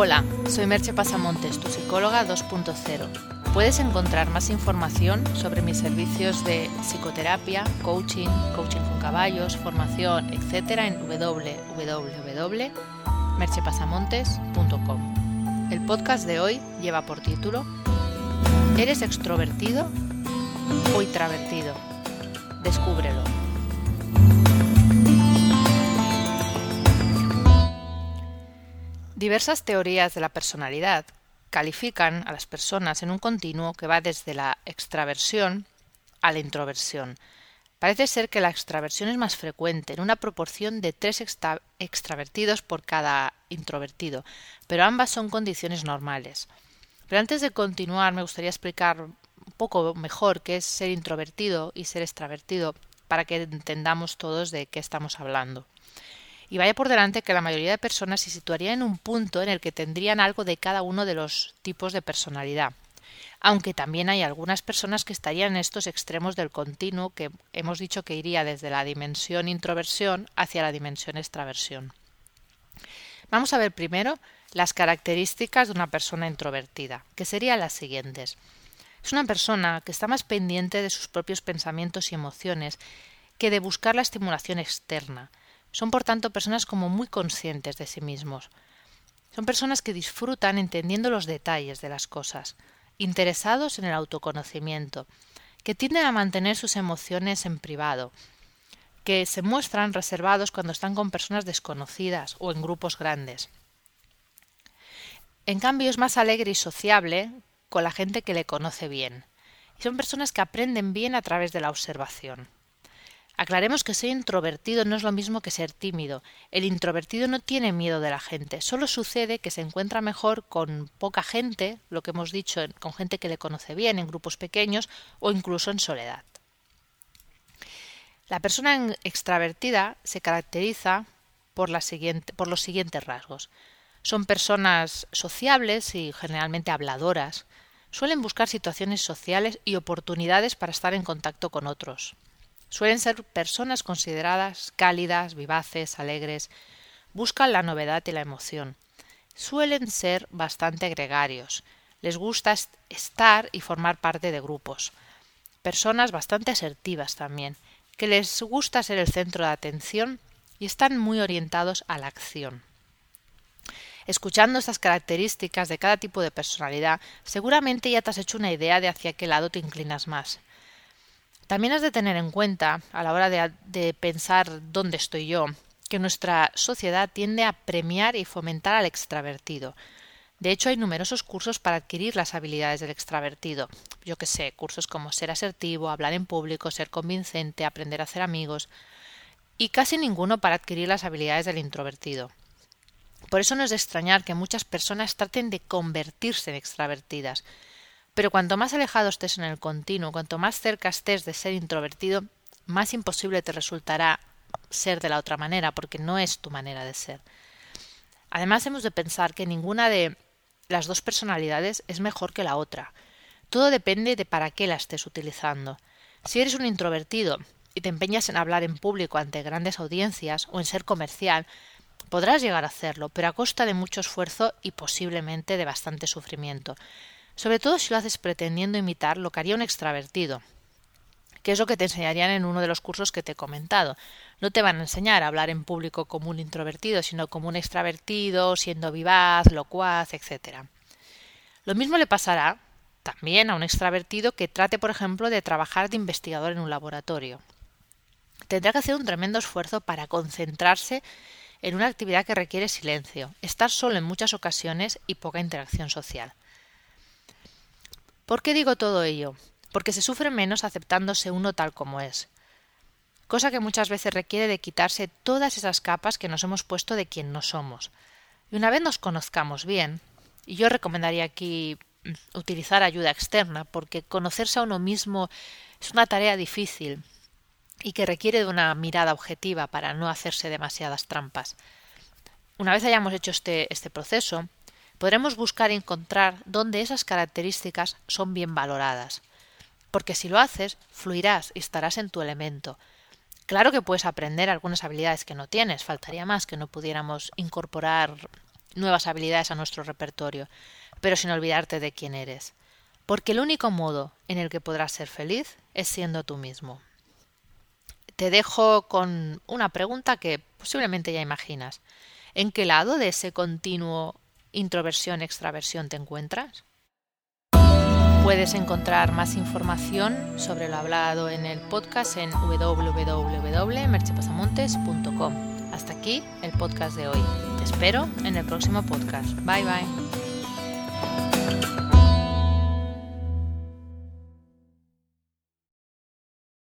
Hola, soy Merche Pasamontes, tu psicóloga 2.0. Puedes encontrar más información sobre mis servicios de psicoterapia, coaching, coaching con caballos, formación, etc. en www.merchepasamontes.com. El podcast de hoy lleva por título ¿Eres extrovertido o intravertido? Descúbrelo. Diversas teorías de la personalidad califican a las personas en un continuo que va desde la extraversión a la introversión. Parece ser que la extraversión es más frecuente, en una proporción de tres extravertidos por cada introvertido, pero ambas son condiciones normales. Pero antes de continuar, me gustaría explicar un poco mejor qué es ser introvertido y ser extravertido para que entendamos todos de qué estamos hablando. Y vaya por delante que la mayoría de personas se situaría en un punto en el que tendrían algo de cada uno de los tipos de personalidad. Aunque también hay algunas personas que estarían en estos extremos del continuo que hemos dicho que iría desde la dimensión introversión hacia la dimensión extraversión. Vamos a ver primero las características de una persona introvertida, que serían las siguientes. Es una persona que está más pendiente de sus propios pensamientos y emociones que de buscar la estimulación externa, son por tanto personas como muy conscientes de sí mismos. Son personas que disfrutan entendiendo los detalles de las cosas, interesados en el autoconocimiento, que tienden a mantener sus emociones en privado, que se muestran reservados cuando están con personas desconocidas o en grupos grandes. En cambio es más alegre y sociable con la gente que le conoce bien. Y son personas que aprenden bien a través de la observación. Aclaremos que ser introvertido no es lo mismo que ser tímido. El introvertido no tiene miedo de la gente, solo sucede que se encuentra mejor con poca gente, lo que hemos dicho, con gente que le conoce bien, en grupos pequeños o incluso en soledad. La persona extravertida se caracteriza por, por los siguientes rasgos. Son personas sociables y generalmente habladoras. Suelen buscar situaciones sociales y oportunidades para estar en contacto con otros. Suelen ser personas consideradas cálidas, vivaces, alegres, buscan la novedad y la emoción. Suelen ser bastante gregarios, les gusta estar y formar parte de grupos. Personas bastante asertivas también, que les gusta ser el centro de atención y están muy orientados a la acción. Escuchando estas características de cada tipo de personalidad, seguramente ya te has hecho una idea de hacia qué lado te inclinas más. También has de tener en cuenta, a la hora de, pensar dónde estoy yo, que nuestra sociedad tiende a premiar y fomentar al extravertido. De hecho, hay numerosos cursos para adquirir las habilidades del extravertido. Yo que sé, cursos como ser asertivo, hablar en público, ser convincente, aprender a hacer amigos, y casi ninguno para adquirir las habilidades del introvertido. Por eso no es de extrañar que muchas personas traten de convertirse en extravertidas, pero cuanto más alejado estés en el continuo, cuanto más cerca estés de ser introvertido, más imposible te resultará ser de la otra manera, porque no es tu manera de ser. Además, hemos de pensar que ninguna de las dos personalidades es mejor que la otra. Todo depende de para qué la estés utilizando. Si eres un introvertido y te empeñas en hablar en público ante grandes audiencias o en ser comercial, podrás llegar a hacerlo, pero a costa de mucho esfuerzo y posiblemente de bastante sufrimiento sobre todo si lo haces pretendiendo imitar lo que haría un extravertido, que es lo que te enseñarían en uno de los cursos que te he comentado. No te van a enseñar a hablar en público como un introvertido, sino como un extravertido, siendo vivaz, locuaz, etc. Lo mismo le pasará también a un extravertido que trate, por ejemplo, de trabajar de investigador en un laboratorio. Tendrá que hacer un tremendo esfuerzo para concentrarse en una actividad que requiere silencio, estar solo en muchas ocasiones y poca interacción social. ¿Por qué digo todo ello? Porque se sufre menos aceptándose uno tal como es. Cosa que muchas veces requiere de quitarse todas esas capas que nos hemos puesto de quien no somos. Y una vez nos conozcamos bien, y yo recomendaría aquí mm, utilizar ayuda externa, porque conocerse a uno mismo es una tarea difícil y que requiere de una mirada objetiva para no hacerse demasiadas trampas. Una vez hayamos hecho este, este proceso, podremos buscar y encontrar dónde esas características son bien valoradas. Porque si lo haces, fluirás y estarás en tu elemento. Claro que puedes aprender algunas habilidades que no tienes, faltaría más que no pudiéramos incorporar nuevas habilidades a nuestro repertorio, pero sin olvidarte de quién eres. Porque el único modo en el que podrás ser feliz es siendo tú mismo. Te dejo con una pregunta que posiblemente ya imaginas. ¿En qué lado de ese continuo introversión-extraversión te encuentras? Puedes encontrar más información sobre lo hablado en el podcast en www.merchepasamontes.com. Hasta aquí el podcast de hoy. Te espero en el próximo podcast. Bye bye.